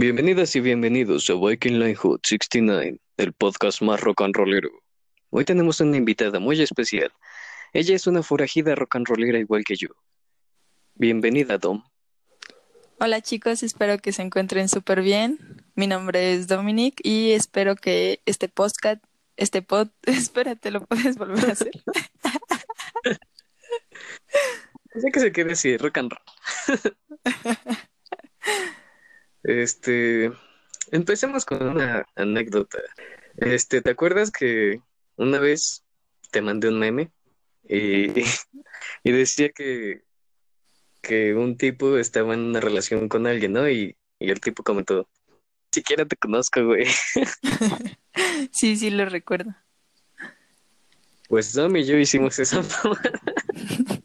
Bienvenidas y bienvenidos a Viking Line Hood 69, el podcast más rock and rollero. Hoy tenemos una invitada muy especial. Ella es una forajida rock and rollera igual que yo. Bienvenida, Dom. Hola chicos, espero que se encuentren súper bien. Mi nombre es Dominic y espero que este podcast, este pod, espérate, lo puedes volver a hacer. sé que se quiere decir rock and roll. este, empecemos con una anécdota. Este, ¿te acuerdas que una vez te mandé un meme y, y decía que que un tipo estaba en una relación con alguien, ¿no? Y, y el tipo comentó, siquiera te conozco, güey. sí, sí, lo recuerdo. Pues Dom y yo hicimos eso.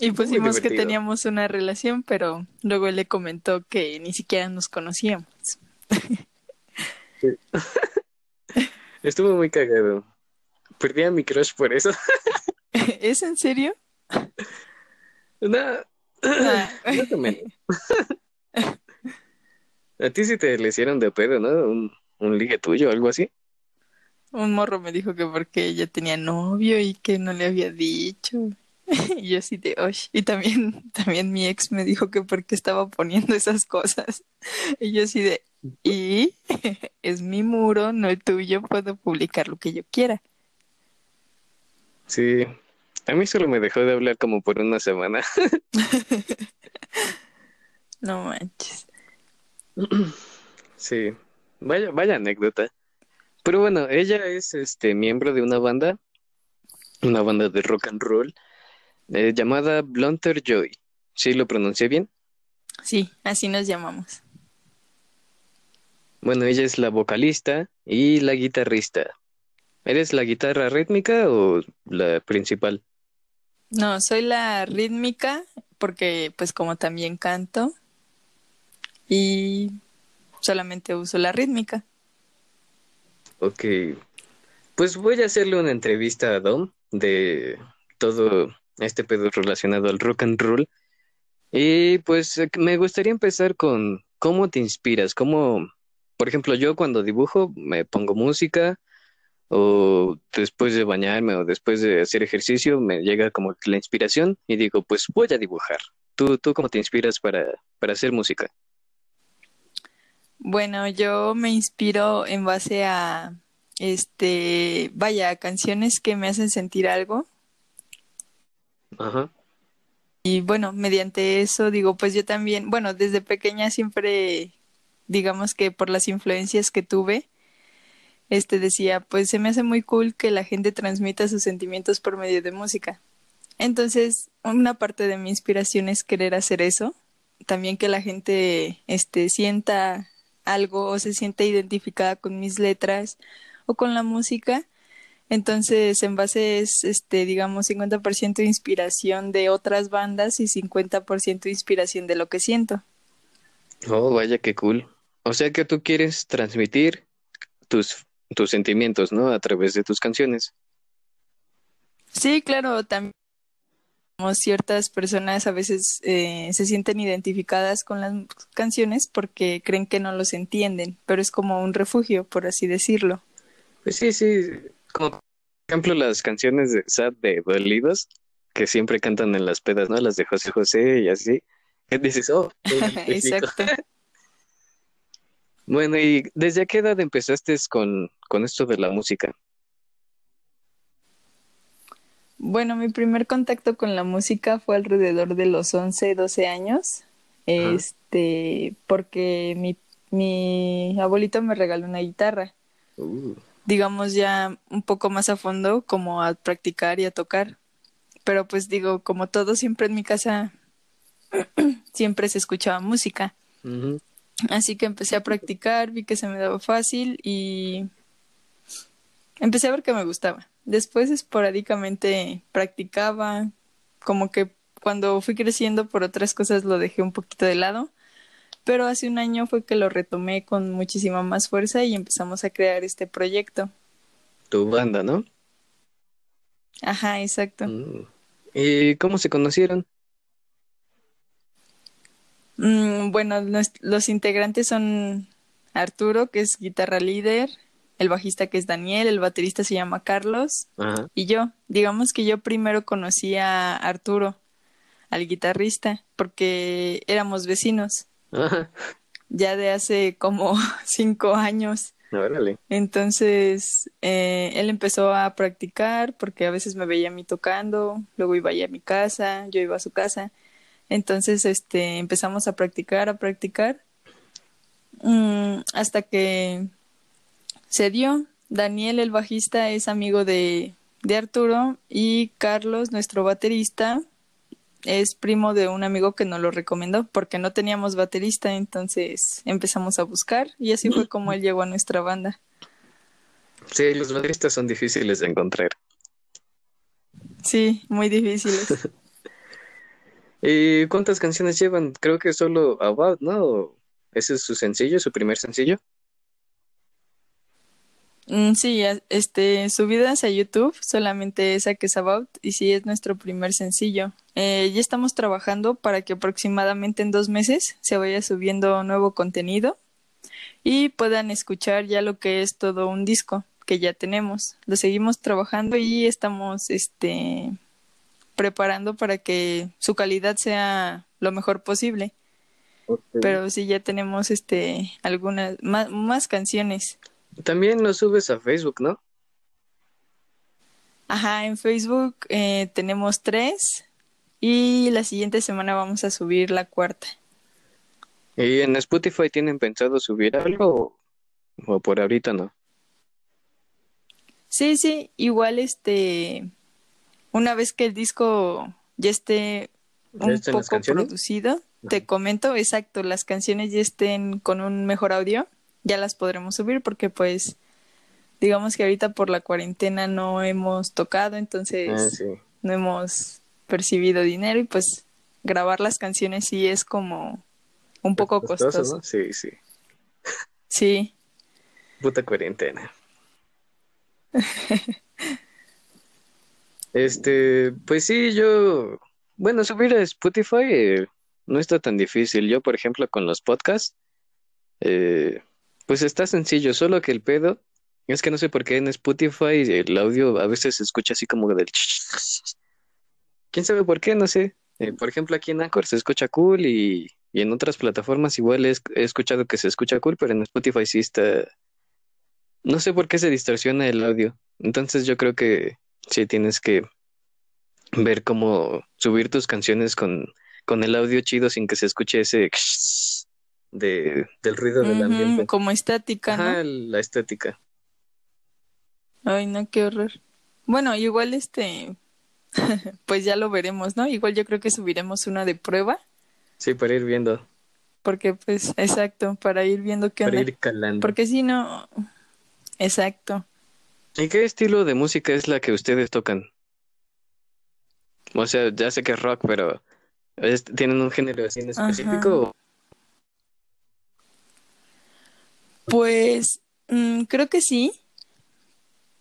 y pusimos que teníamos una relación, pero luego él le comentó que ni siquiera nos conocíamos. Estuvo muy cagado. Perdí a mi crush por eso. ¿Es en serio? No, ah. A ti sí te le hicieron de pedo, ¿no? Un, un ligue tuyo, algo así. Un morro me dijo que porque ella tenía novio y que no le había dicho. y yo así de, oye. Y también, también mi ex me dijo que porque estaba poniendo esas cosas. y yo así de, y es mi muro, no el tuyo, puedo publicar lo que yo quiera. Sí, a mí solo me dejó de hablar como por una semana. no manches. Sí, vaya, vaya anécdota. Pero bueno, ella es este miembro de una banda, una banda de rock and roll, eh, llamada Blunter Joy. ¿Sí lo pronuncié bien? Sí, así nos llamamos. Bueno, ella es la vocalista y la guitarrista. ¿Eres la guitarra rítmica o la principal? No, soy la rítmica porque pues como también canto y solamente uso la rítmica. Ok, pues voy a hacerle una entrevista a Dom de todo este pedo relacionado al rock and roll. Y pues eh, me gustaría empezar con cómo te inspiras, cómo, por ejemplo, yo cuando dibujo me pongo música o después de bañarme o después de hacer ejercicio me llega como la inspiración y digo, pues voy a dibujar. ¿Tú, tú cómo te inspiras para, para hacer música? Bueno, yo me inspiro en base a, este, vaya, canciones que me hacen sentir algo. Ajá. Y bueno, mediante eso digo, pues yo también, bueno, desde pequeña siempre, digamos que por las influencias que tuve, este decía, pues se me hace muy cool que la gente transmita sus sentimientos por medio de música. Entonces, una parte de mi inspiración es querer hacer eso, también que la gente este sienta algo o se sienta identificada con mis letras o con la música. Entonces, en base es, este, digamos, 50% inspiración de otras bandas y 50% inspiración de lo que siento. Oh, vaya, qué cool. O sea que tú quieres transmitir tus tus sentimientos, ¿no? A través de tus canciones. Sí, claro, también ciertas personas a veces eh, se sienten identificadas con las canciones porque creen que no los entienden, pero es como un refugio, por así decirlo. Pues sí, sí, como por ejemplo las canciones de Sad de Dolidos, que siempre cantan en las pedas, ¿no? Las de José José y así. Dices, oh, exacto. Bueno, ¿y desde qué edad empezaste con, con esto de la música? Bueno, mi primer contacto con la música fue alrededor de los 11, 12 años. Este, porque mi, mi abuelito me regaló una guitarra. Uh. Digamos ya un poco más a fondo, como a practicar y a tocar. Pero pues digo, como todo siempre en mi casa, siempre se escuchaba música. Así que empecé a practicar, vi que se me daba fácil y empecé a ver que me gustaba. Después esporádicamente practicaba, como que cuando fui creciendo por otras cosas lo dejé un poquito de lado, pero hace un año fue que lo retomé con muchísima más fuerza y empezamos a crear este proyecto. Tu banda, ¿no? Ajá, exacto. Mm. ¿Y cómo se conocieron? Mm, bueno, los integrantes son Arturo, que es guitarra líder, el bajista que es Daniel, el baterista se llama Carlos y yo. Digamos que yo primero conocí a Arturo, al guitarrista, porque éramos vecinos. Ya de hace como cinco años. Entonces, eh, él empezó a practicar porque a veces me veía a mí tocando, luego iba a mi casa, yo iba a su casa. Entonces, este, empezamos a practicar, a practicar, mm, hasta que se dio. Daniel, el bajista, es amigo de, de Arturo y Carlos, nuestro baterista, es primo de un amigo que nos lo recomendó porque no teníamos baterista, entonces empezamos a buscar y así fue como él llegó a nuestra banda. Sí, los bateristas son difíciles de encontrar. Sí, muy difíciles. ¿Y cuántas canciones llevan? Creo que solo About, ¿no? ¿Ese es su sencillo, su primer sencillo? Mm, sí, este, subidas a YouTube, solamente esa que es About, y sí es nuestro primer sencillo. Eh, ya estamos trabajando para que aproximadamente en dos meses se vaya subiendo nuevo contenido y puedan escuchar ya lo que es todo un disco que ya tenemos. Lo seguimos trabajando y estamos, este, preparando para que su calidad sea lo mejor posible. Pero sí ya tenemos este algunas más, más canciones. También lo subes a Facebook, ¿no? Ajá, en Facebook eh, tenemos tres y la siguiente semana vamos a subir la cuarta. ¿Y en Spotify tienen pensado subir algo o por ahorita no? Sí, sí, igual este una vez que el disco ya esté un poco producido, te comento, exacto, las canciones ya estén con un mejor audio, ya las podremos subir porque pues digamos que ahorita por la cuarentena no hemos tocado, entonces ah, no hemos percibido dinero y pues grabar las canciones sí es como un poco costoso. Sí, sí. Sí. Puta cuarentena. Este, pues sí, yo, bueno, subir a Spotify eh, no está tan difícil. Yo, por ejemplo, con los podcasts, eh, pues está sencillo, solo que el pedo es que no sé por qué en Spotify el audio a veces se escucha así como del... ¿Quién sabe por qué? No sé. Eh, por ejemplo, aquí en Anchor se escucha cool y, y en otras plataformas igual he, escuchado que se escucha cool, pero en Spotify sí está... No sé por qué se distorsiona el audio. Entonces yo creo que Sí, tienes que ver cómo subir tus canciones con, con el audio chido sin que se escuche ese de, del ruido del ambiente. Como estática, Ajá, la estática. Ay, no, qué horror. Bueno, igual este, pues ya lo veremos, ¿no? Igual yo creo que subiremos una de prueba. Sí, para ir viendo. Porque, pues, exacto, para ir viendo qué Para ir calando. Porque si no, exacto. ¿Y qué estilo de música es la que ustedes tocan? O sea, ya sé que es rock, pero ¿tienen un género así en específico? Pues mm, creo que sí,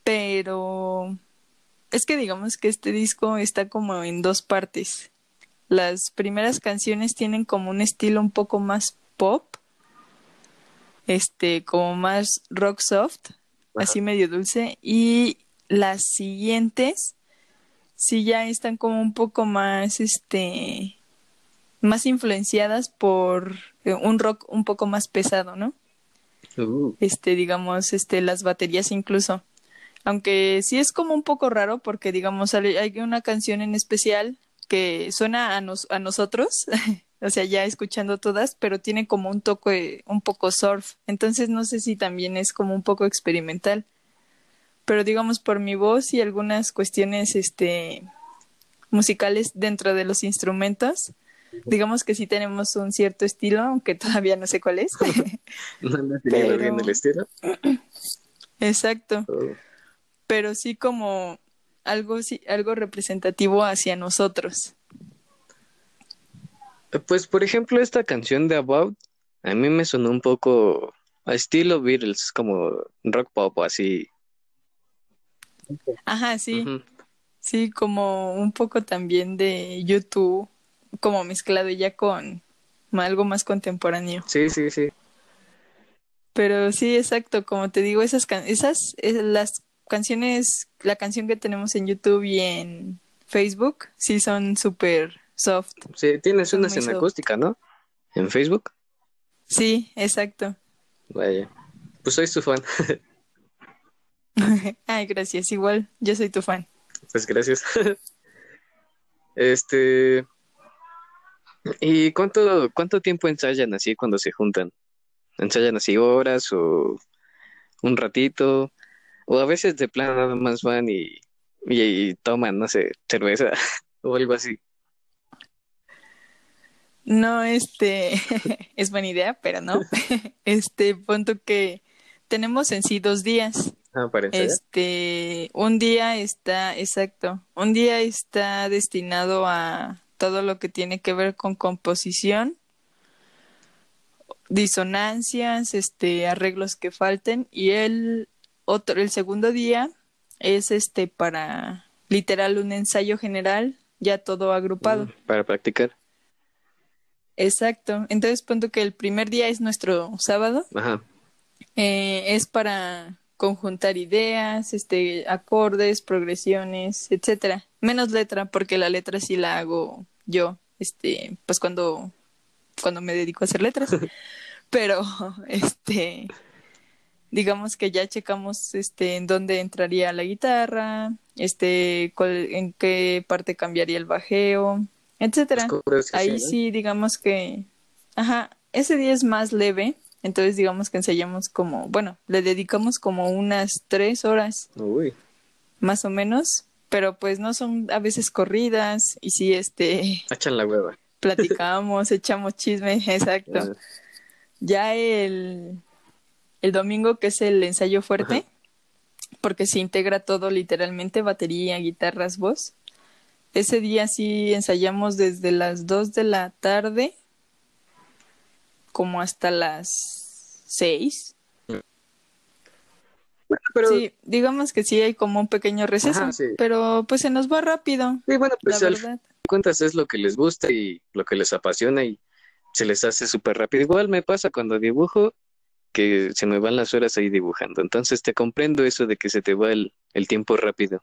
pero es que digamos que este disco está como en dos partes. Las primeras canciones tienen como un estilo un poco más pop, este, como más rock soft, así medio dulce. Y las siguientes sí ya están como un poco más, este, más influenciadas por eh, un rock un poco más pesado, ¿no? Uh. Este, digamos, este, las baterías incluso. Aunque sí es como un poco raro porque, digamos, hay una canción en especial que suena a, nos, a nosotros, o sea, ya escuchando todas, pero tiene como un toque un poco surf. Entonces no sé si también es como un poco experimental. Pero digamos por mi voz y algunas cuestiones este musicales dentro de los instrumentos, digamos que sí tenemos un cierto estilo, aunque todavía no sé cuál es. no, no pero... bien el estilo. Exacto. Oh. Pero sí como algo, algo representativo hacia nosotros. Pues, por ejemplo, esta canción de About, a mí me sonó un poco a estilo Beatles, como rock pop o así. Ajá, sí. Sí, como un poco también de YouTube, como mezclado ya con, algo más contemporáneo. Sí, sí, sí. Pero sí, exacto, como te digo, esas, esas, las canciones, la canción que tenemos en YouTube y en Facebook, sí son súper soft. Sí, tienes una escena acústica, ¿no? En Facebook. Sí, exacto. Vaya, pues soy tu fan. Ay, gracias, igual, yo soy tu fan. Pues gracias. este, ¿y cuánto, cuánto tiempo ensayan así cuando se juntan? ensayan así horas o un ratito, o a veces de plano nada más van y, y, toman, no sé, cerveza o algo así. No, este, es buena idea, pero no. Este, punto que tenemos en sí dos días. Ah, parece. Este, un día está, exacto, un día está destinado a todo lo que tiene que ver con composición disonancias, este, arreglos que falten y el otro, el segundo día es este para literal un ensayo general, ya todo agrupado. Mm, para practicar. Exacto. Entonces, punto que el primer día es nuestro sábado. Ajá. Eh, es para conjuntar ideas, este, acordes, progresiones, etcétera. Menos letra, porque la letra sí la hago yo, este, pues cuando cuando me dedico a hacer letras. Pero, este, digamos que ya checamos este en dónde entraría la guitarra, este, en qué parte cambiaría el bajeo, etcétera. Ahí sí, digamos que, ajá, ese día es más leve, entonces digamos que ensayamos como, bueno, le dedicamos como unas tres horas, Uy. más o menos, pero pues no son a veces corridas y sí, este. Echan la hueva platicamos, echamos chisme, exacto. Ya el, el domingo, que es el ensayo fuerte, porque se integra todo literalmente, batería, guitarras, voz. Ese día sí ensayamos desde las 2 de la tarde como hasta las 6. Pero... Sí, digamos que sí hay como un pequeño receso, pero pues se nos va rápido. Sí, bueno, pues la verdad cuentas es lo que les gusta y lo que les apasiona y se les hace súper rápido. Igual me pasa cuando dibujo que se me van las horas ahí dibujando. Entonces te comprendo eso de que se te va el, tiempo rápido.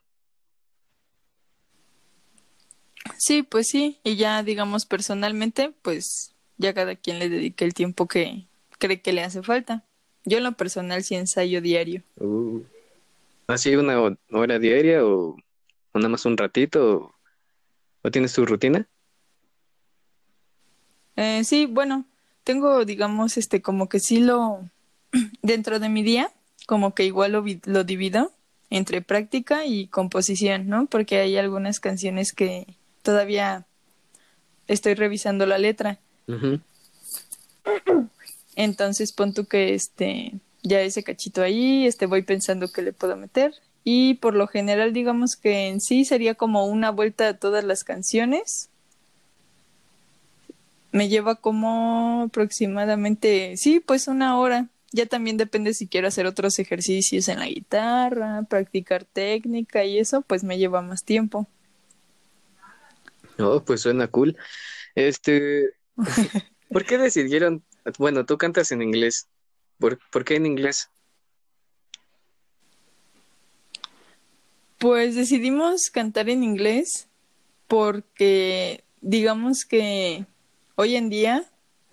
Sí, pues sí, y ya digamos personalmente, pues ya cada quien le dedica el tiempo que cree que le hace falta. Yo en lo personal sí ensayo diario. Uh, ¿Así una hora diaria o nada más un ratito? ¿O tienes tu rutina? Eh, sí, bueno, tengo, digamos, este, como que sí lo, dentro de mi día, como que igual lo, lo divido entre práctica y composición, ¿no? Porque hay algunas canciones que todavía estoy revisando la letra. Entonces pon tú que este ya ese cachito ahí, este voy pensando que le puedo meter y por lo general digamos que en sí sería como una vuelta a todas las canciones. Me lleva como aproximadamente, sí, pues una hora. Ya también depende si quiero hacer otros ejercicios en la guitarra, practicar técnica y eso, pues me lleva más tiempo. Oh, pues suena cool. Este, ¿por qué decidieron? Bueno, tú cantas en inglés. ¿Por, ¿por qué en inglés? Pues decidimos cantar en inglés porque digamos que hoy en día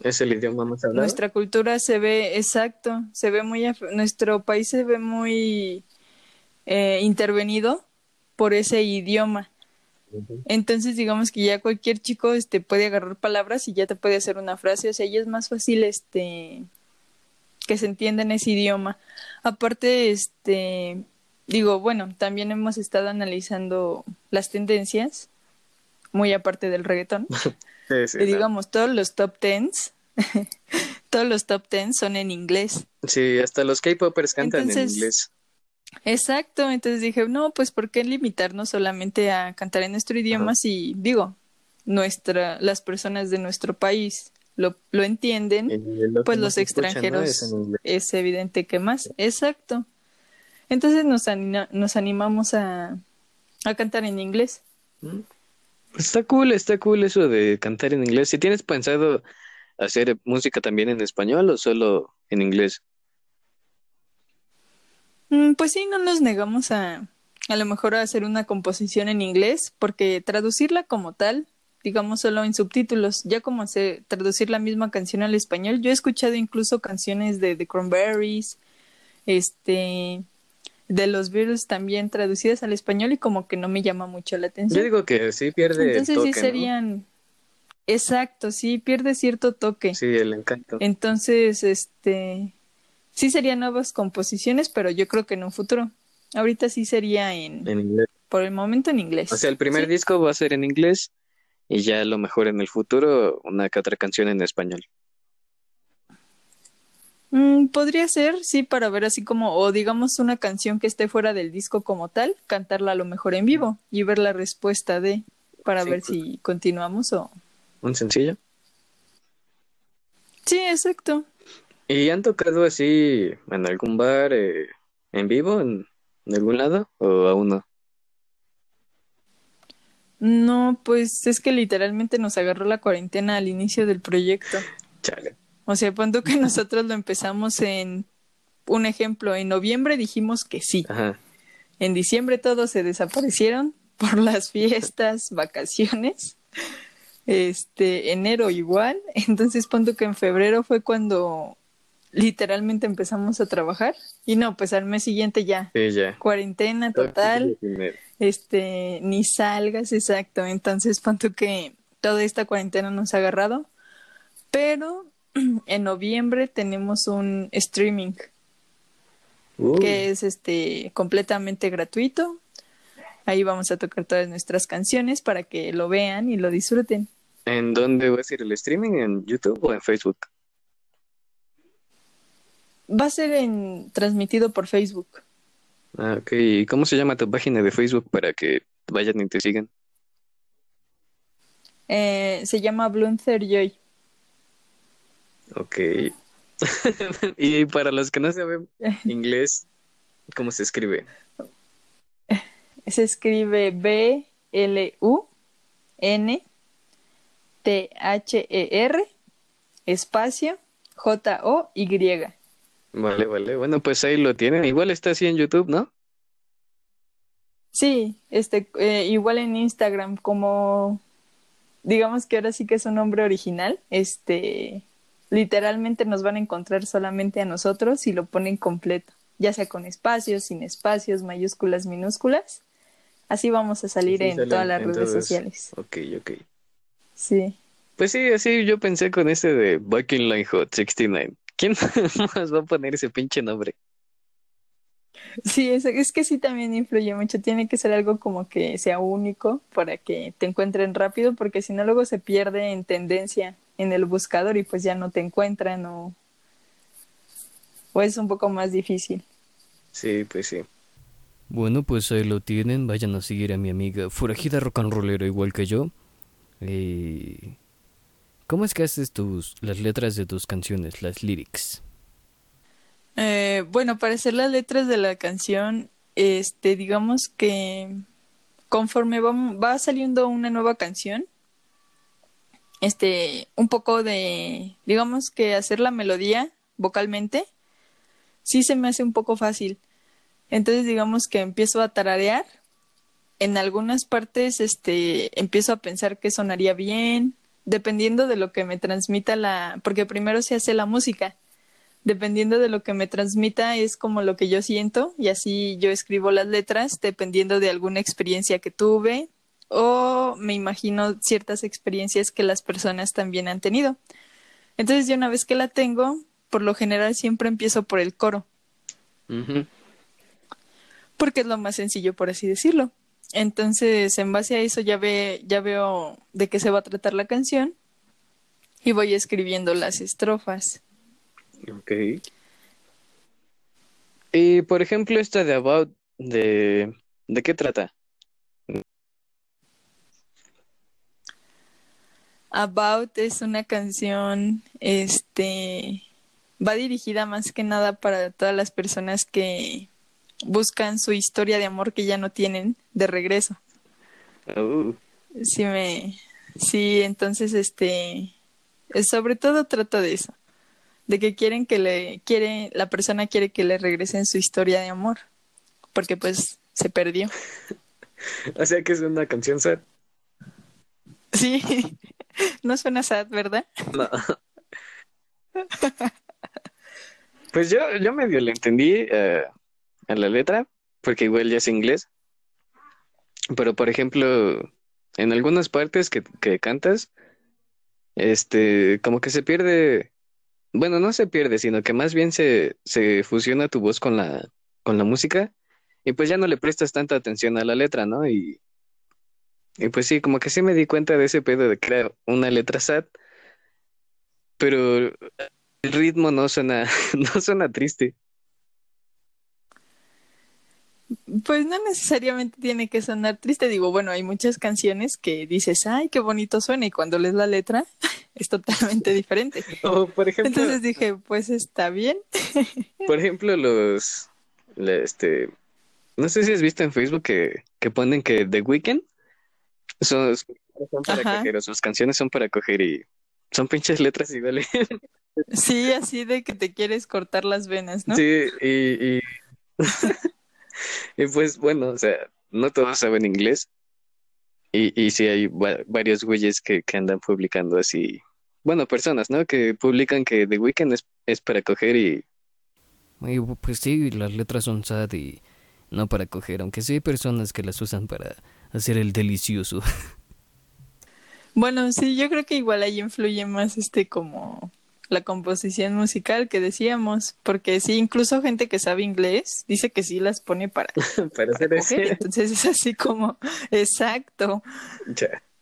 es el idioma más hablado. Nuestra cultura se ve, exacto, se ve muy, nuestro país se ve muy eh, intervenido por ese idioma. Entonces, digamos que ya cualquier chico este, puede agarrar palabras y ya te puede hacer una frase, o sea, ya es más fácil este, que se entienda en ese idioma. Aparte, este, digo, bueno, también hemos estado analizando las tendencias, muy aparte del reggaetón. y digamos, todos los top tens, todos los top tens son en inglés. Sí, hasta los K-popers cantan en inglés. Exacto, entonces dije, no, pues ¿por qué limitarnos solamente a cantar en nuestro idioma si, digo, nuestra, las personas de nuestro país lo, lo entienden, pues los extranjeros es evidente que más. Exacto. Entonces nos, nos animamos a, a cantar en inglés. Está cool, está cool eso de cantar en inglés. Si tienes pensado hacer música también en español o solo en inglés? Mm, pues sí, no nos negamos a a lo mejor a hacer una composición en inglés, porque traducirla como tal, digamos solo en subtítulos, ya como se traducir la misma canción al español, yo he escuchado incluso canciones de The Cranberries, este de los Beatles también traducidas al español y como que no me llama mucho la atención. Yo digo que sí pierde Entonces sí serían Exacto, sí pierde cierto toque. Sí, el encanto. Entonces, este sí serían nuevas composiciones, pero yo creo que en un futuro. Ahorita sí sería en, En inglés. por el momento en inglés. O sea, el primer Sí. disco va a ser en inglés y ya a lo mejor en el futuro una que otra canción en español. Mm, podría ser, sí, para ver así como, o digamos una canción que esté fuera del disco como tal, cantarla a lo mejor en vivo y ver la respuesta de, para Sí, ver pues. si continuamos o... Un sencillo. Sí, exacto. ¿Y han tocado así en algún bar eh, en vivo, en, en algún lado? ¿O aún no? No, pues es que literalmente nos agarró la cuarentena al inicio del proyecto. Chale. O sea, cuando que nosotros lo empezamos en, un ejemplo, en noviembre dijimos que sí. Ajá. En diciembre todos se desaparecieron por las fiestas, vacaciones. Este, enero igual. Entonces, punto que en febrero fue cuando literalmente empezamos a trabajar. Y no, pues al mes siguiente ya. Sí, ya. Cuarentena total. Este, ni salgas, exacto. Entonces, punto que toda esta cuarentena nos ha agarrado. Pero en noviembre tenemos un streaming que es este completamente gratuito. Ahí vamos a tocar todas nuestras canciones para que lo vean y lo disfruten. ¿En dónde va a ser el streaming? ¿En YouTube o en Facebook? Va a ser en, transmitido por Facebook. Ah, ok. ¿Y cómo se llama tu página de Facebook para que vayan y te sigan? Eh, se llama Blunther Joy. Ok. Y para los que no saben inglés, ¿cómo se escribe? Se escribe B L U N T H E R espacio J O Y. Vale, vale. Bueno, pues ahí lo tienen. Igual está así en YouTube, ¿no? Sí, este eh, igual en Instagram como digamos que ahora sí que es un nombre original, este literalmente nos van a encontrar solamente a nosotros si lo ponen completo, ya sea con espacios, sin espacios, mayúsculas, minúsculas. Así vamos a salir Sí, en sale todas las en redes sociales. Ok, ok. Sí. Pues sí, así yo pensé con ese de Bucking Line Hot 69. ¿Quién más va a poner ese pinche nombre? Sí, es, es que sí también influye mucho. Tiene que ser algo como que sea único para que te encuentren rápido, porque si no luego se pierde en tendencia en el buscador y pues ya no te encuentran o, o es un poco más difícil. Sí, pues sí. Bueno, pues ahí lo tienen. Vayan a seguir a mi amiga Forajida Rock and Rollero igual que yo. Eh, ¿Cómo es que haces tus las letras de tus canciones, las lyrics? Eh, bueno, para hacer las letras de la canción, este, digamos que conforme va, saliendo una nueva canción, este, un poco de, digamos que hacer la melodía vocalmente, sí se me hace un poco fácil. Entonces, digamos que empiezo a tararear. En algunas partes, este, empiezo a pensar que sonaría bien, dependiendo de lo que me transmita la, porque primero se hace la música dependiendo de lo que me transmita es como lo que yo siento y así yo escribo las letras dependiendo de alguna experiencia que tuve o me imagino ciertas experiencias que las personas también han tenido. Entonces yo una vez que la tengo, por lo general siempre empiezo por el coro, porque es lo más sencillo por así decirlo. Entonces, en base a eso ya ve, ya veo de qué se va a tratar la canción y voy escribiendo las estrofas. Ok. Y por ejemplo, esta de About, de, ¿de qué trata? About es una canción, este, va dirigida más que nada para todas las personas que buscan su historia de amor que ya no tienen de regreso. Uh, Sí me, sí, entonces, este, Es- sobre todo trata de eso, de que quieren que le quiere la persona quiere que le regresen su historia de amor, porque pues se perdió. O sea que es una canción sad. Sí. No suena sad, ¿verdad? No. Pues yo, yo medio le entendí eh, a la letra, porque igual ya es inglés. Pero por ejemplo, en algunas partes que, que cantas, este, como que se pierde, bueno, no se pierde, sino que más bien se, se fusiona tu voz con la, con la música, y pues ya no le prestas tanta atención a la letra, ¿no? Y, y pues sí, como que sí me di cuenta de ese pedo de que era una letra sad, pero el ritmo no suena, no suena triste. Pues no necesariamente tiene que sonar triste. Digo, bueno, hay muchas canciones que dices, ay, qué bonito suena, y cuando lees la letra es totalmente diferente. O por ejemplo, Entonces dije, pues está bien. por ejemplo, los, la- este, no sé si has visto en Facebook que, que ponen que The Weeknd son, son para Ajá. coger, o sus canciones son para coger y son pinches letras iguales. Sí, así de que te quieres cortar las venas, ¿no? Sí, y, y, y pues bueno, o sea, no todos saben inglés. Y, y sí hay va- varios güeyes que, que andan publicando así, bueno, personas, ¿no? Que publican que The Weeknd es, es para coger y Y, pues sí, las letras son sad y no para coger, aunque sí hay personas que las usan para hacer el delicioso. Bueno, sí, yo creo que igual ahí influye más este como la composición musical que decíamos, porque sí, incluso gente que sabe inglés dice que sí las pone para, para hacer eso. coger, entonces es así como, exacto.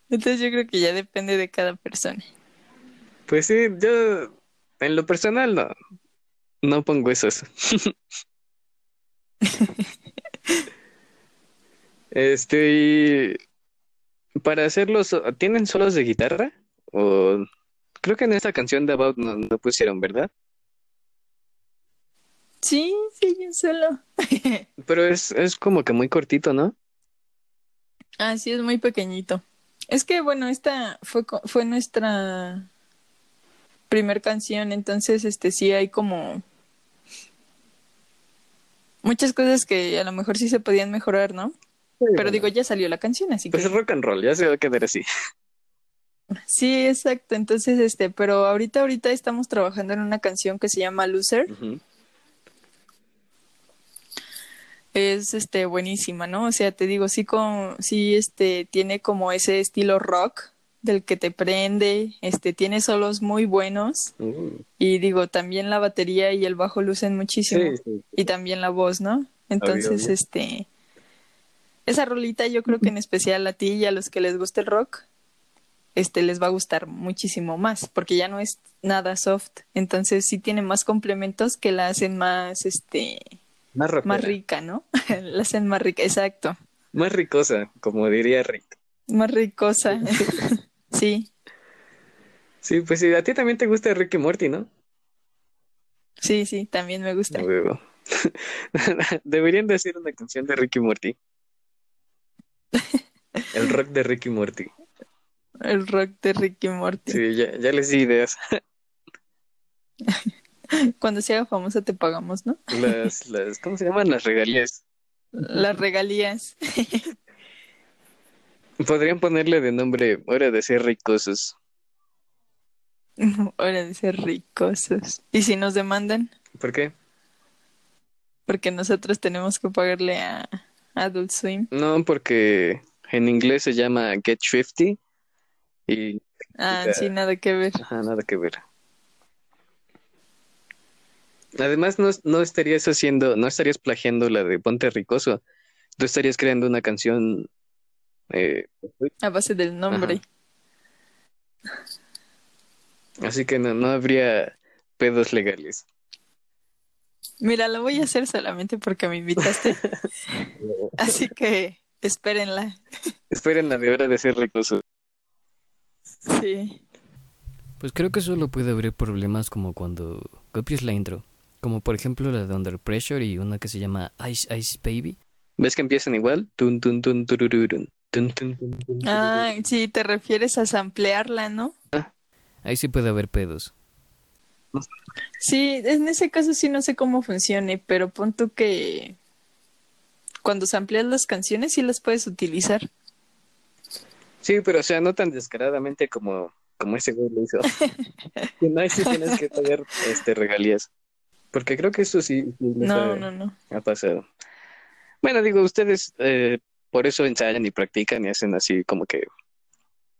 Entonces yo creo que ya depende de cada persona. Pues sí, yo en lo personal no, no pongo esos. Este, y para hacerlos, ¿tienen solos de guitarra? O creo que en esta canción de About no, no pusieron, ¿verdad? Sí, sí, yo solo. Pero es, es como que muy cortito, ¿no? Ah, sí, es muy pequeñito. Es que, bueno, esta fue, fue nuestra primer canción, entonces, este, sí hay como muchas cosas que a lo mejor sí se podían mejorar, ¿no? Pero digo, ya salió la canción, así Pues que es rock and roll, ya se va a quedar así. Sí, exacto. Entonces, este, pero ahorita, ahorita estamos trabajando en una canción que se llama Loser. Es, este, buenísima, ¿no? O sea, te digo, sí, con, sí, este, tiene como ese estilo rock del que te prende, este, tiene solos muy buenos. Uh, Y digo, también la batería y el bajo lucen muchísimo. sí, sí. Y también la voz, ¿no? Entonces, obvio. este. Esa rolita, yo creo que en especial a ti y a los que les gusta el rock, este les va a gustar muchísimo más, porque ya no es nada soft. Entonces, sí tiene más complementos que la hacen más, este, Más más rica, ¿no? la hacen más rica, exacto. Más ricosa, como diría Rick. Más ricosa. sí, Sí, pues sí, a ti también te gusta Ricky Morty, ¿no? sí, sí, también me gusta. Deberían de hacer una canción de Ricky Morty. El rock de Ricky Morty. El rock de Ricky Morty. Sí, ya, ya les di ideas. Cuando se haga famosa te pagamos, ¿no? Las, las, ¿cómo se llaman? Las regalías. Las regalías. Podrían ponerle de nombre Hora de ser ricosos. Hora de ser ricosos. ¿Y si nos demandan? ¿Por qué? Porque nosotros tenemos que pagarle a Adult Swim. No, porque en inglés se llama Get Thrifty y Ah, sí, nada que ver. ajá, nada que ver. Además, no, no estarías haciendo, no estarías plagiando la de Ponte Ricoso. Tú estarías creando una canción eh, A base del nombre. así que no, no habría pedos legales. Mira, la voy a hacer solamente porque me invitaste. Así que espérenla. Esperen la de hora de ser ricoso. Sí. Pues creo que solo puede haber problemas como cuando copias la intro. Como por ejemplo la de Under Pressure y una que se llama Ice Ice Baby. ¿Ves que empiezan igual? Tun, tun, tun, turururun. Tun, tun, tun, tun, Ah, sí, te refieres a samplearla, ¿no? ahí sí puede haber pedos. Sí, en ese caso sí no sé cómo funcione, pero pon tú que cuando se amplían las canciones sí las puedes utilizar. Sí, pero o sea, no tan descaradamente como, como ese güey lo hizo. no, ahí sí tienes que pagar este, regalías. Porque creo que eso sí, no, no, no. ha pasado. Bueno, digo, ustedes eh, por eso ensayan y practican y hacen así como que,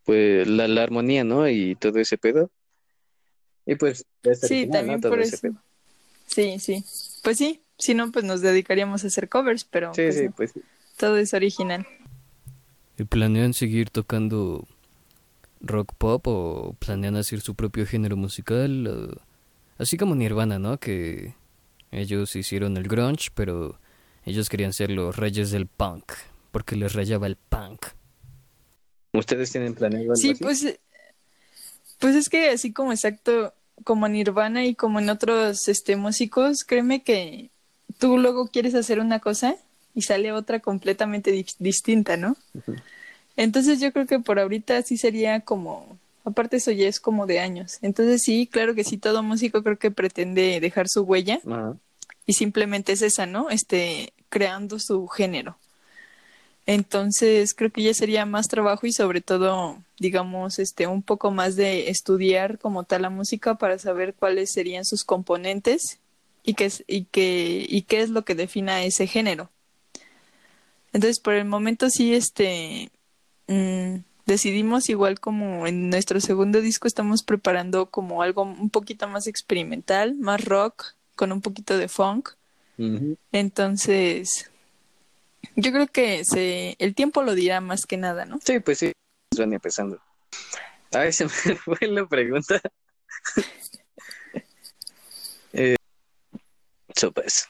pues, la, la armonía, ¿no? Y todo ese pedo. Y pues, sí, también por eso. Sí, sí. Pues sí, si no, pues nos dedicaríamos a hacer covers, pero sí, pues, sí, pues todo es original. ¿Y planean seguir tocando rock pop o planean hacer su propio género musical? Así como Nirvana, ¿no? Que ellos hicieron el grunge, pero ellos querían ser los reyes del punk, porque les rayaba el punk. ¿Ustedes tienen planeado algo Sí, así? pues pues es que así como exacto, como Nirvana y como en otros este, músicos, créeme que tú luego quieres hacer una cosa y sale otra completamente di- distinta, ¿no? Entonces yo creo que por ahorita sí sería como, aparte eso ya es como de años. Entonces sí, claro que sí, todo músico creo que pretende dejar su huella y simplemente es esa, ¿no? Este, creando su género. Entonces, creo que ya sería más trabajo y sobre todo, digamos, este, un poco más de estudiar como tal la música para saber cuáles serían sus componentes y qué es, y qué, y qué es lo que defina ese género. Entonces, por el momento sí, este, mm, decidimos igual como en nuestro segundo disco estamos preparando como algo un poquito más experimental, más rock, con un poquito de funk. Entonces, yo creo que se, el tiempo lo dirá más que nada, ¿no? Sí, pues sí, van empezando. Ay, se me fue la pregunta. eh, sopas.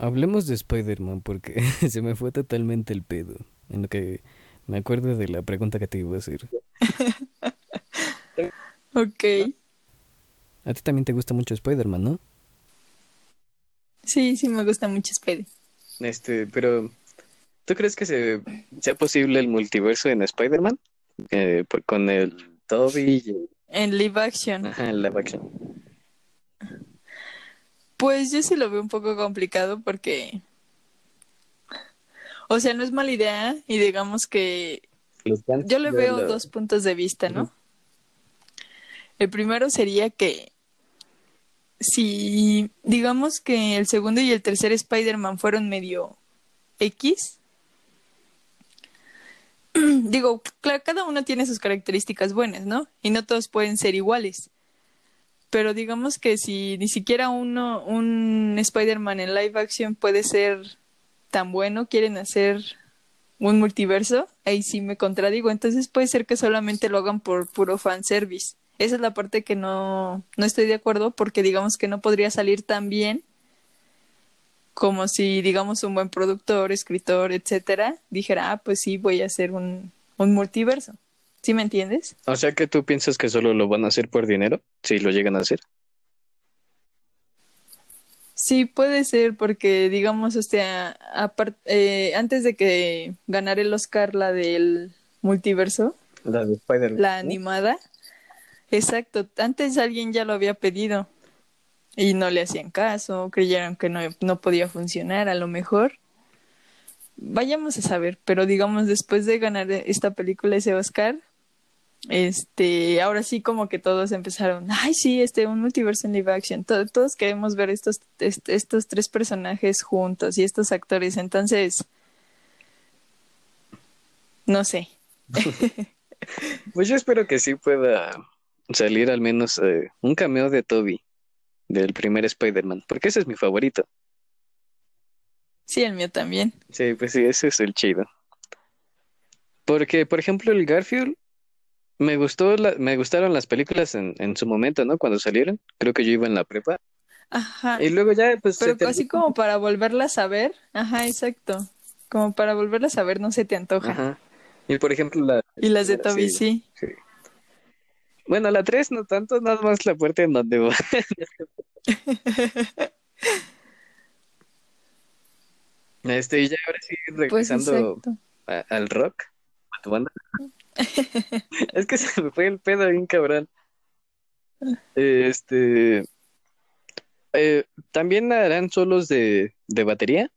Hablemos de Spider-Man porque se me fue totalmente el pedo. En lo que me acuerdo de la pregunta que te iba a hacer. Ok. A ti también te gusta mucho Spider-Man, ¿no? Sí, sí me gusta mucho Spidey. Este, pero ¿tú crees que se, sea posible el multiverso en Spider-Man? Eh, por- con el Toby y En live action. ajá, el live action. Pues yo sí lo veo un poco complicado porque, o sea, no es mala idea y digamos que yo le veo dos puntos de vista, ¿no? El primero sería que si digamos que el segundo y el tercer Spider-Man fueron medio X, digo, claro, cada uno tiene sus características buenas, ¿no? Y no todos pueden ser iguales. Pero digamos que si ni siquiera uno, un Spider-Man en live action puede ser tan bueno, quieren hacer un multiverso, ahí sí me contradigo. Entonces puede ser que solamente lo hagan por puro fanservice. Esa es la parte que no, no estoy de acuerdo porque digamos que no podría salir tan bien como si, digamos, un buen productor, escritor, etcétera, dijera, ah, pues sí, voy a hacer un, un multiverso. ¿Sí me entiendes? O sea que tú piensas que solo lo van a hacer por dinero, si lo llegan a hacer. Sí, puede ser, porque digamos, este, a- apar- eh, antes de que ganara el Oscar la del multiverso, La de Spider-Man. la animada, exacto, antes alguien ya lo había pedido y no le hacían caso, creyeron que no, no podía funcionar, a lo mejor. Vayamos a saber, pero digamos, después de ganar esta película ese Oscar, este, ahora sí como que todos empezaron, ay sí, este, un multiverso en live action, To- todos queremos ver estos, est- estos tres personajes juntos y estos actores, entonces, no sé, Pues yo espero que sí pueda salir al menos eh, un cameo de Toby, del primer Spider-Man, porque ese es mi favorito. sí, el mío también. Sí, pues sí, ese es el chido. Porque, por ejemplo, el Garfield, me gustó la- me gustaron las películas en, en su momento, ¿no? Cuando salieron. Creo que yo iba en la prepa. Ajá. Y luego ya, pues, Pero te- así como para volverlas a ver, ajá, exacto. Como para volverlas a ver no se te antoja. Ajá. Y por ejemplo, la... Y las de Toby sí. sí. Bueno, la 3 no tanto, nada más la puerta en donde va. Este, y ya ahora sí, Pues regresando a- al rock, a tu banda. Es que se me fue el pedo bien cabrón. Este. eh, ¿También harán solos de, de batería?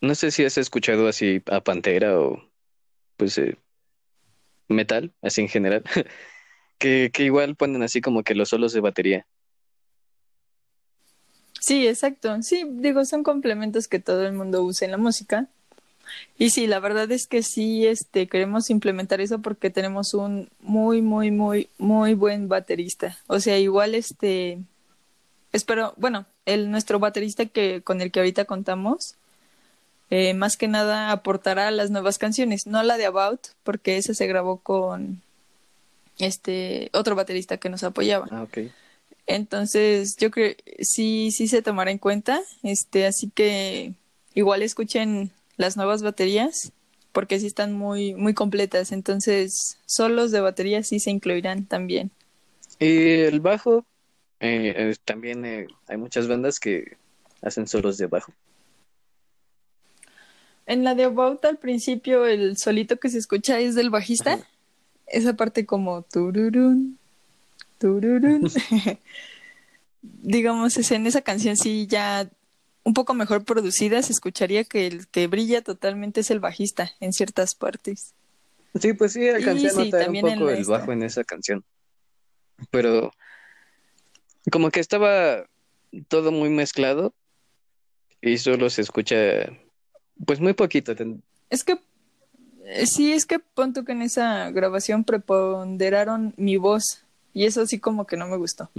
No sé si has escuchado así a Pantera o pues eh, metal, así en general, que, que igual ponen así como que los solos de batería. Sí, exacto. Sí, digo, son complementos que todo el mundo usa en la música. Y sí, la verdad es que sí, este, queremos implementar eso porque tenemos un muy, muy, muy, muy buen baterista. O sea, igual este, espero, bueno, el nuestro baterista que con el que ahorita contamos, eh, más que nada aportará las nuevas canciones, no la de About, porque esa se grabó con este otro baterista que nos apoyaba. Ah. Entonces, yo creo sí, sí se tomará en cuenta, este, así que igual escuchen las nuevas baterías porque sí están muy, muy completas. Entonces, solos de batería sí se incluirán también. Y el bajo, eh, eh, también eh, hay muchas bandas que hacen solos de bajo. En la de About al principio el solito que se escucha es del bajista. Ajá. Esa parte como tururún, tururún. Digamos, es en esa canción sí ya un poco mejor producida, se escucharía que el que brilla totalmente es el bajista en ciertas partes. Sí, pues sí, alcancé Y a sí, notar un poco el bajo en esa canción. Pero como que estaba todo muy mezclado y solo se escucha pues muy poquito. Es que eh, sí, es que pon tú que en esa grabación preponderaron mi voz y eso sí como que no me gustó.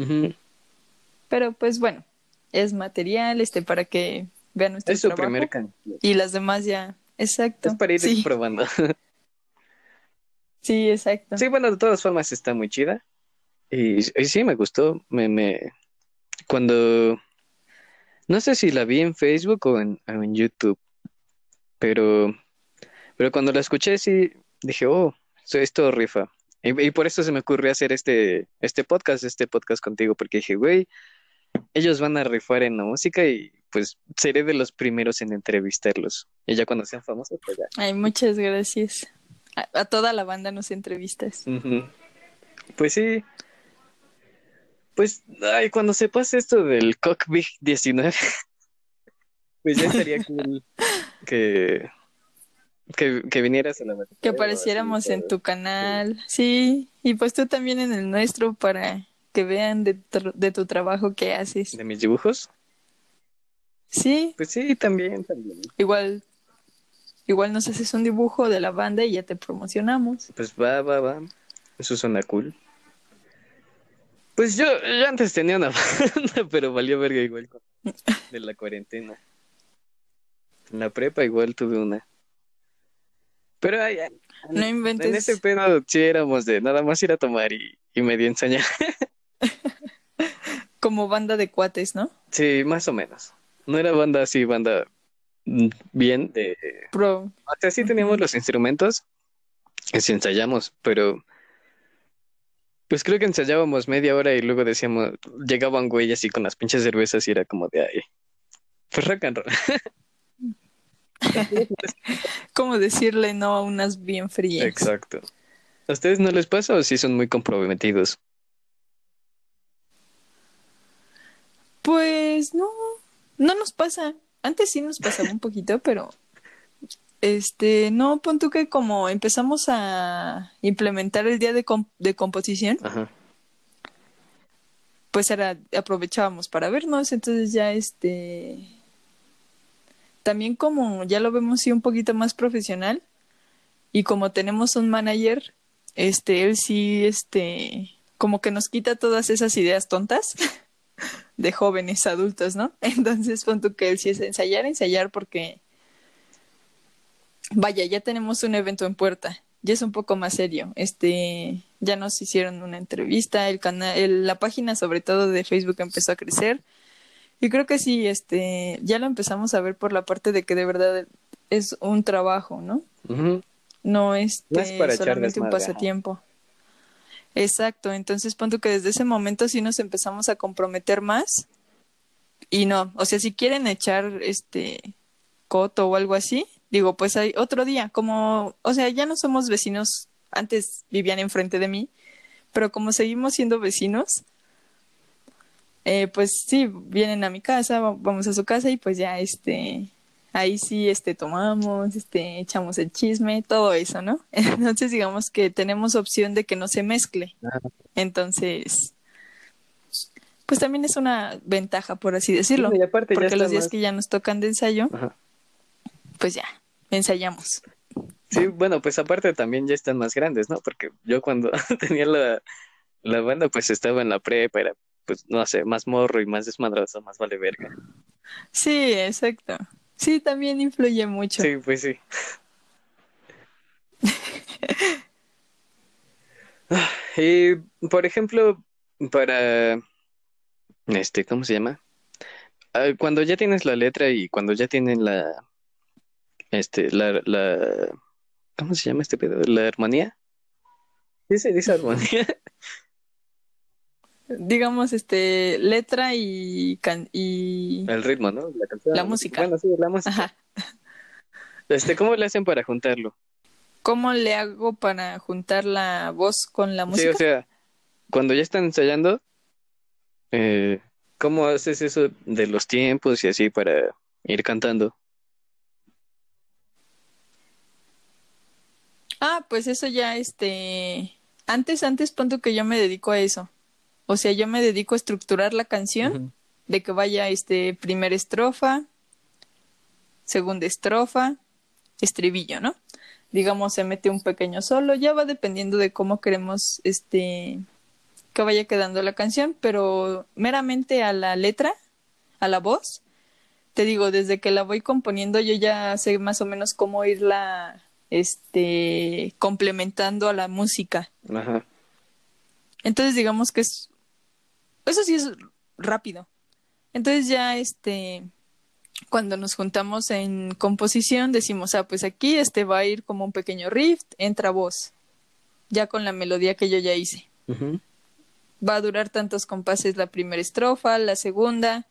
Pero pues bueno, es material este para que vean nuestro Es su trabajo primer canción. y las demás ya. Exacto. Es para ir sí, probando. sí, exacto. Sí, bueno, de todas formas está muy chida. Y, y sí, me gustó. Me, me... Cuando... No sé si la vi en Facebook o en, o en YouTube, pero, pero cuando la escuché sí dije, oh, esto rifa. Y, y por eso se me ocurrió hacer este, este podcast, este podcast contigo, porque dije, güey, ellos van a rifar en la música y pues seré de los primeros en entrevistarlos. Y ya cuando sean famosos, pues ya. Ay, muchas gracias. A, a toda la banda nos entrevistas. Pues sí. Pues, ay, cuando se pase esto del Cockpit 19, pues ya estaría cool que, que, que vinieras a la Que apareciéramos así, en tu canal. Sí, y pues tú también en el nuestro para que vean de, tu- de tu trabajo que haces. de mis dibujos. Sí, Pues sí, también, también. igual, igual nos haces un dibujo de la banda y ya te promocionamos. Pues va, va, va. Eso suena cool. Pues yo, yo antes tenía una banda, pero valió verga igual de la cuarentena. En la prepa igual tuve una. Pero ay, No en inventes. ese pedo sí éramos de nada más ir a tomar y, y medio ensayar. Como banda de cuates, ¿no? Sí, más o menos. No era banda así, banda bien de... Pro. O sea, sí teníamos los instrumentos, y sí ensayamos, pero pues creo que ensayábamos media hora y luego decíamos, llegaban güeyes así con las pinches cervezas y era como de ahí. Pues rock and roll. ¿Cómo decirle no a unas bien frías? Exacto. ¿A ustedes no les pasa o sí son muy comprometidos? Pues no, no nos pasa. Antes sí nos pasaba un poquito, pero este, no, pon tú que como empezamos a implementar el día de, de composición, Ajá. pues era, aprovechábamos para vernos, entonces ya este, también como ya lo vemos sí un poquito más profesional y como tenemos un manager, este, él sí, este, como que nos quita todas esas ideas tontas de jóvenes adultos, ¿no? Entonces pon tú que él sí es ensayar, ensayar porque, vaya, ya tenemos un evento en puerta, ya es un poco más serio, este, ya nos hicieron una entrevista, el canal, la página sobre todo de Facebook empezó a crecer y creo que sí, este, ya lo empezamos a ver por la parte de que de verdad es un trabajo, ¿no? No es No es para solamente un pasatiempo. Exacto, entonces punto que desde ese momento sí nos empezamos a comprometer más y no, o sea, si quieren echar este coto o algo así, digo, pues hay otro día, como, o sea, ya no somos vecinos, antes vivían enfrente de mí, pero como seguimos siendo vecinos, eh, pues sí, vienen a mi casa, vamos a su casa y pues ya, este, ahí sí, este, tomamos, este, echamos el chisme, todo eso, ¿no? Entonces digamos que tenemos opción de que no se mezcle. Entonces, pues también es una ventaja, por así decirlo. porque los días que ya nos tocan de ensayo, pues ya, ensayamos. Sí, bueno, pues aparte también ya están más grandes, ¿no? Porque yo cuando tenía la, la banda, pues estaba en la prepa, era, pues, no sé, más morro y más desmadroso, más vale verga. Sí, exacto. Sí, también influye mucho. Sí, pues sí. y, por ejemplo, para, este, ¿cómo se llama? Cuando ya tienes la letra y cuando ya tienen la, este, la, la, ¿cómo se llama este pedo? ¿La armonía? ¿Sí se dice armonía? digamos, este, letra y, y... El ritmo, ¿no? La, canción, la música. Bueno, sí, la música. Este, ¿cómo le hacen para juntarlo? ¿Cómo le hago para juntar la voz con la música? Sí, o sea, cuando ya están ensayando, eh, ¿cómo haces eso de los tiempos y así para ir cantando? Ah, pues eso ya, este, antes, antes, punto que yo me dedico a eso. O sea, yo me dedico a estructurar la canción, de que vaya este primera estrofa, segunda estrofa, estribillo, ¿no? Digamos, se mete un pequeño solo, ya va dependiendo de cómo queremos este que vaya quedando la canción, pero meramente a la letra, a la voz, te digo, desde que la voy componiendo yo ya sé más o menos cómo irla este complementando a la música. Ajá. Entonces digamos que es eso sí es rápido. Entonces ya este cuando nos juntamos en composición decimos, ah, pues aquí este va a ir como un pequeño riff, entra voz, ya con la melodía que yo ya hice. Va a durar tantos compases la primera estrofa, la segunda,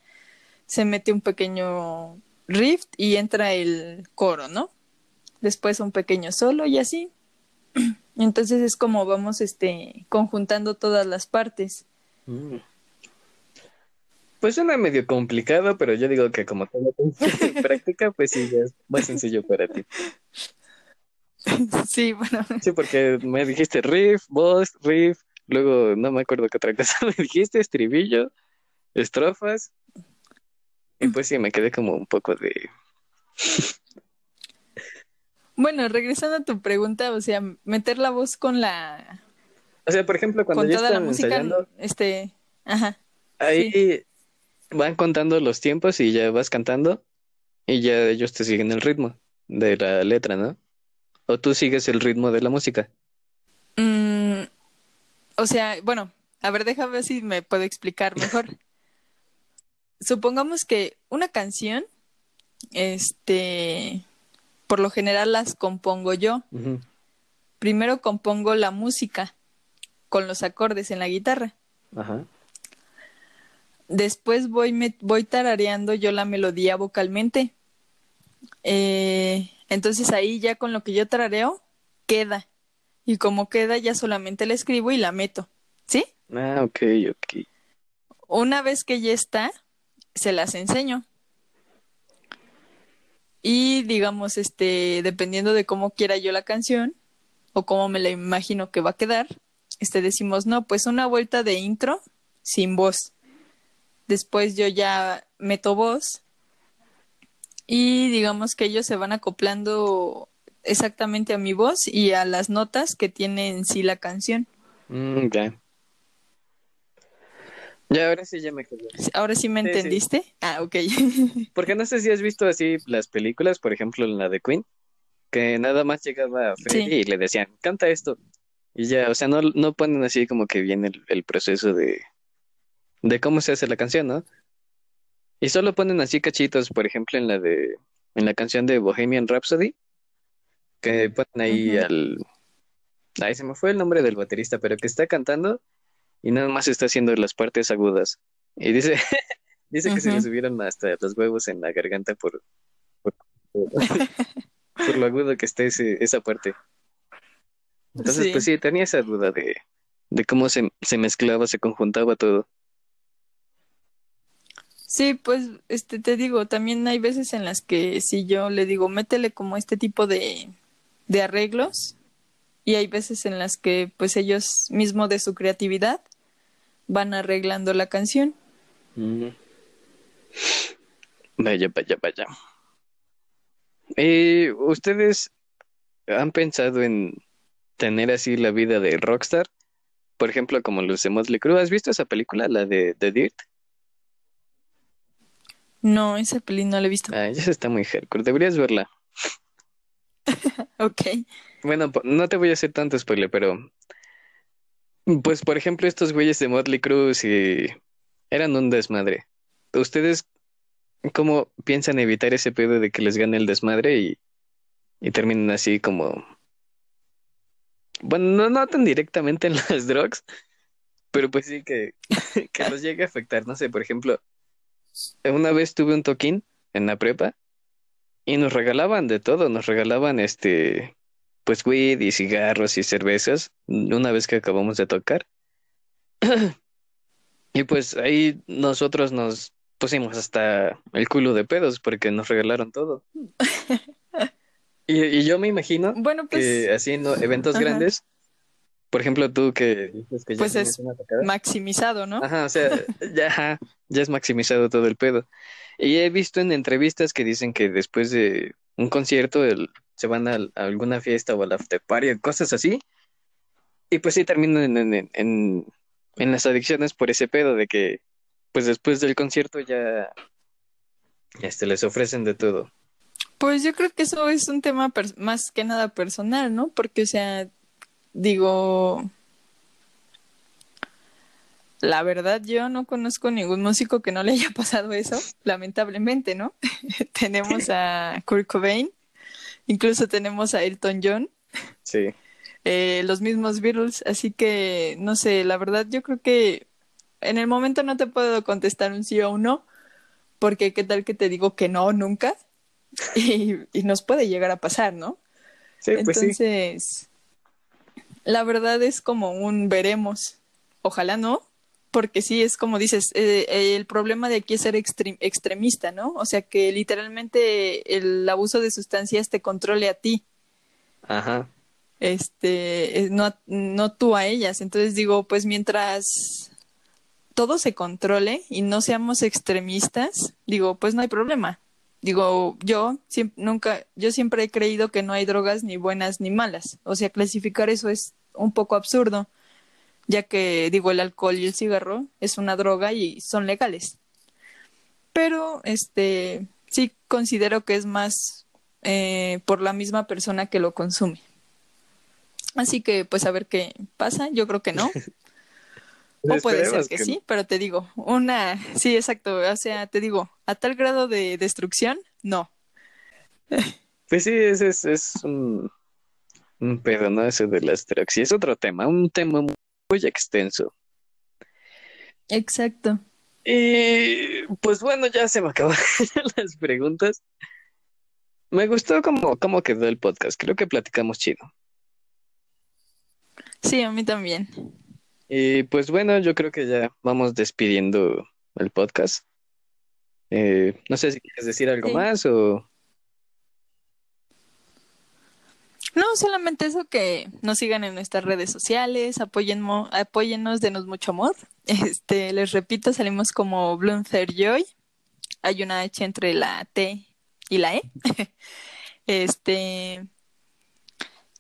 se mete un pequeño riff y entra el coro, ¿no? Después un pequeño solo y así. Entonces es como vamos este conjuntando todas las partes. Mm. Pues suena medio complicado, pero yo digo que como todo en práctica, pues sí, ya es más sencillo para ti. Sí, bueno. Sí, porque me dijiste riff, voz, riff, luego no me acuerdo qué otra cosa me dijiste, estribillo, estrofas. Y pues sí, me quedé como un poco de... Bueno, regresando a tu pregunta, o sea, meter la voz con la... O sea, por ejemplo, cuando ya toda la música, este... Ajá. Ahí van contando los tiempos y ya vas cantando y ya ellos te siguen el ritmo de la letra, ¿no? ¿O tú sigues el ritmo de la música? Mm, o sea, bueno, a ver, déjame ver si me puedo explicar mejor. Supongamos que una canción, este, por lo general las compongo yo. Primero compongo la música con los acordes en la guitarra. Ajá. Después voy, me, voy tarareando yo la melodía vocalmente. Eh, entonces ahí ya con lo que yo tarareo, queda. Y como queda, ya solamente la escribo y la meto. ¿Sí? Ah, ok, ok. Una vez que ya está, se las enseño. Y digamos, este, dependiendo de cómo quiera yo la canción o cómo me la imagino que va a quedar, este decimos, no, pues una vuelta de intro sin voz. Después yo ya meto voz y digamos que ellos se van acoplando exactamente a mi voz y a las notas que tiene en sí la canción. Mm, ya. Ya, ahora sí ya me quedé. ¿Ahora sí me entendiste? Ah, ok. Porque no sé si has visto así las películas, por ejemplo, la de Queen, que nada más llegaba a Freddy y le decían, canta esto. Y ya, o sea, no, no ponen así como que viene el proceso de, de cómo se hace la canción, ¿no? Y solo ponen así cachitos, por ejemplo, en la de en la canción de Bohemian Rhapsody, que ponen ahí al Ahí se me fue el nombre del baterista, pero que está cantando y nada más está haciendo las partes agudas. Y dice dice que se le subieron hasta los huevos en la garganta por, por lo agudo que está ese, esa parte. Entonces, pues sí, tenía esa duda de, de cómo se, se mezclaba, se conjuntaba todo. Sí, pues este te digo, también hay veces en las que si yo le digo, métele como este tipo de, de arreglos, y hay veces en las que pues ellos mismos de su creatividad van arreglando la canción. Vaya, vaya, vaya. Eh, ¿Ustedes han pensado en tener así la vida de rockstar? Por ejemplo, como los de Motley Crue. ¿Has visto esa película, la de The Dirt? No, esa película no la he visto. Ah, esa está muy hardcore. Deberías verla. ok. Bueno, no te voy a hacer tanto spoiler, pero pues por ejemplo estos güeyes de Motley Crue y eran un desmadre. ¿Ustedes cómo piensan evitar ese pedo de que les gane el desmadre y, y terminen así como bueno, no, no tan directamente en las drugs, pero pues sí que, que los llegue a afectar. No sé, por ejemplo, una vez tuve un toquín en la prepa y nos regalaban de todo, nos regalaban este, pues weed y cigarros y cervezas una vez que acabamos de tocar. y pues ahí nosotros nos pusimos hasta el culo de pedos porque nos regalaron todo. y, y, yo me imagino bueno, pues, que haciendo eventos grandes, por ejemplo tú que dices que ya pues es maximizado, ¿no? Ajá, o sea, ya, ya es maximizado todo el pedo. Y he visto en entrevistas que dicen que después de un concierto el, se van a, alguna fiesta o al after party, cosas así. Y pues sí terminan en, en, en, en, las adicciones por ese pedo de que pues después del concierto ya este, les ofrecen de todo. Pues yo creo que eso es un tema más que nada personal, ¿no? Porque, o sea, digo, la verdad, yo no conozco ningún músico que no le haya pasado eso, lamentablemente, ¿no? tenemos a Kurt Cobain, incluso tenemos a Elton John. Sí. Eh, los mismos Beatles, así que, no sé, la verdad, yo creo que en el momento no te puedo contestar un sí o un no, porque qué tal que te digo que no, nunca, y, y nos puede llegar a pasar, ¿no? Sí, pues Entonces, la verdad es como un veremos. Ojalá no, porque sí, es como dices, eh, el problema de aquí es ser extremista, ¿no? O sea, que literalmente el abuso de sustancias te controle a ti. Ajá. Este, no, no tú a ellas. Entonces digo, pues mientras todo se controle y no seamos extremistas, digo, pues no hay problema. Digo, yo siempre, nunca, yo siempre he creído que no hay drogas ni buenas ni malas. O sea, clasificar eso es un poco absurdo ya que digo el alcohol y el cigarro es una droga y son legales. Pero este sí considero que es más eh, por la misma persona que lo consume. Así que pues a ver qué pasa, yo creo que no. o puede ser que, sí, pero te digo, una, sí, exacto, o sea, te digo, a tal grado de destrucción, no. Pues sí, ese es, es un, un pedo, ¿no? Ese de las drogas. Y es otro tema, un tema muy muy extenso. Exacto. Y pues bueno, ya se me acabaron las preguntas. Me gustó cómo, cómo quedó el podcast. Creo que platicamos chido. Sí, a mí también. Y pues bueno, yo creo que ya vamos despidiendo el podcast. Eh, no sé si quieres decir algo más o... No, solamente eso que nos sigan en nuestras redes sociales, apoyen, apóyennos, denos mucho amor. Este, les repito, salimos como Bloomfer Joy. Hay una H entre la T y la E. Este,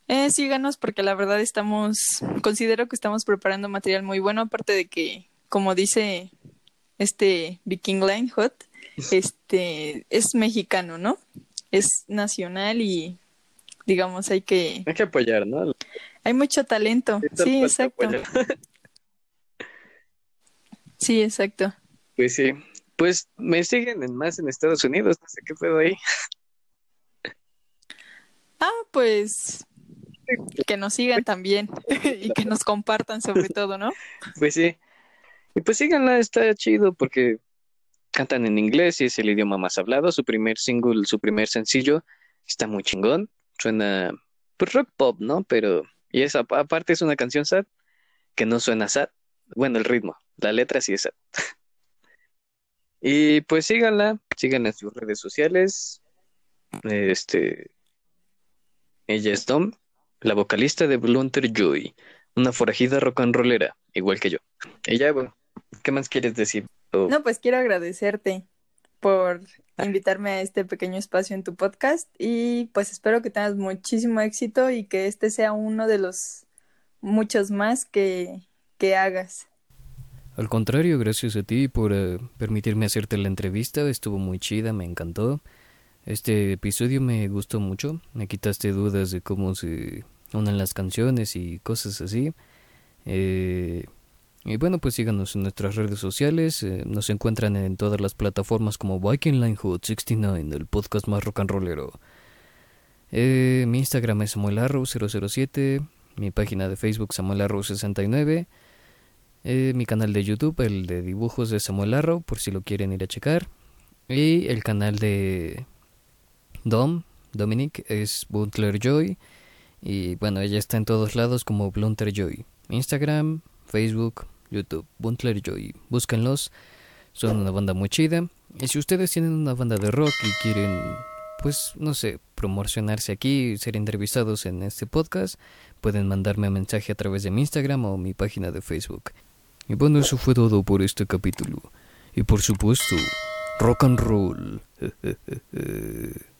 eh, síganos porque la verdad estamos, considero que estamos preparando material muy bueno, aparte de que, como dice este Viking Line Hot, este, es mexicano, ¿no? Es nacional y digamos, hay que... Hay que apoyar, ¿no? Hay mucho talento. Sí, exacto. Sí, exacto. Pues sí. Pues me siguen en más en Estados Unidos, no sé qué puedo ahí. Ah, pues que nos sigan también y que nos compartan sobre todo, ¿no? Pues sí. Y pues síganla, está chido porque cantan en inglés y es el idioma más hablado. Su primer single, su primer sencillo está muy chingón, suena pues rock pop, ¿no? Pero, y esa aparte es una canción sad que no suena sad, bueno, el ritmo, la letra sí es sad. y pues síganla, síganla en sus redes sociales, este, ella es Tom, la vocalista de Blunter Joy, una forajida rock and rollera, igual que yo. Ella, bueno, ¿qué más quieres decir? No, pues quiero agradecerte por invitarme a este pequeño espacio en tu podcast y pues espero que tengas muchísimo éxito y que este sea uno de los muchos más que, que hagas. Al contrario, gracias a ti por eh, permitirme hacerte la entrevista, estuvo muy chida, me encantó. Este episodio me gustó mucho, me quitaste dudas de cómo se unen las canciones y cosas así. Eh, y bueno, pues síganos en nuestras redes sociales. Eh, nos encuentran en todas las plataformas como Viking Line Hood 69, el podcast más rock and rollero. Eh, mi Instagram es Samuel 007. Mi página de Facebook Samuel 69. Eh, mi canal de YouTube, el de dibujos de Samuel Arrow, por si lo quieren ir a checar. Y el canal de Dom, Dominic, es Butler Joy. Y bueno, ella está en todos lados como Blunter Joy. Instagram, Facebook, YouTube, Buntler Joy. Búsquenlos, son una banda muy chida. Y si ustedes tienen una banda de rock y quieren, pues, no sé, promocionarse aquí, ser entrevistados en este podcast, pueden mandarme un mensaje a través de mi Instagram o mi página de Facebook. Y bueno, eso fue todo por este capítulo. Y por supuesto, rock and roll.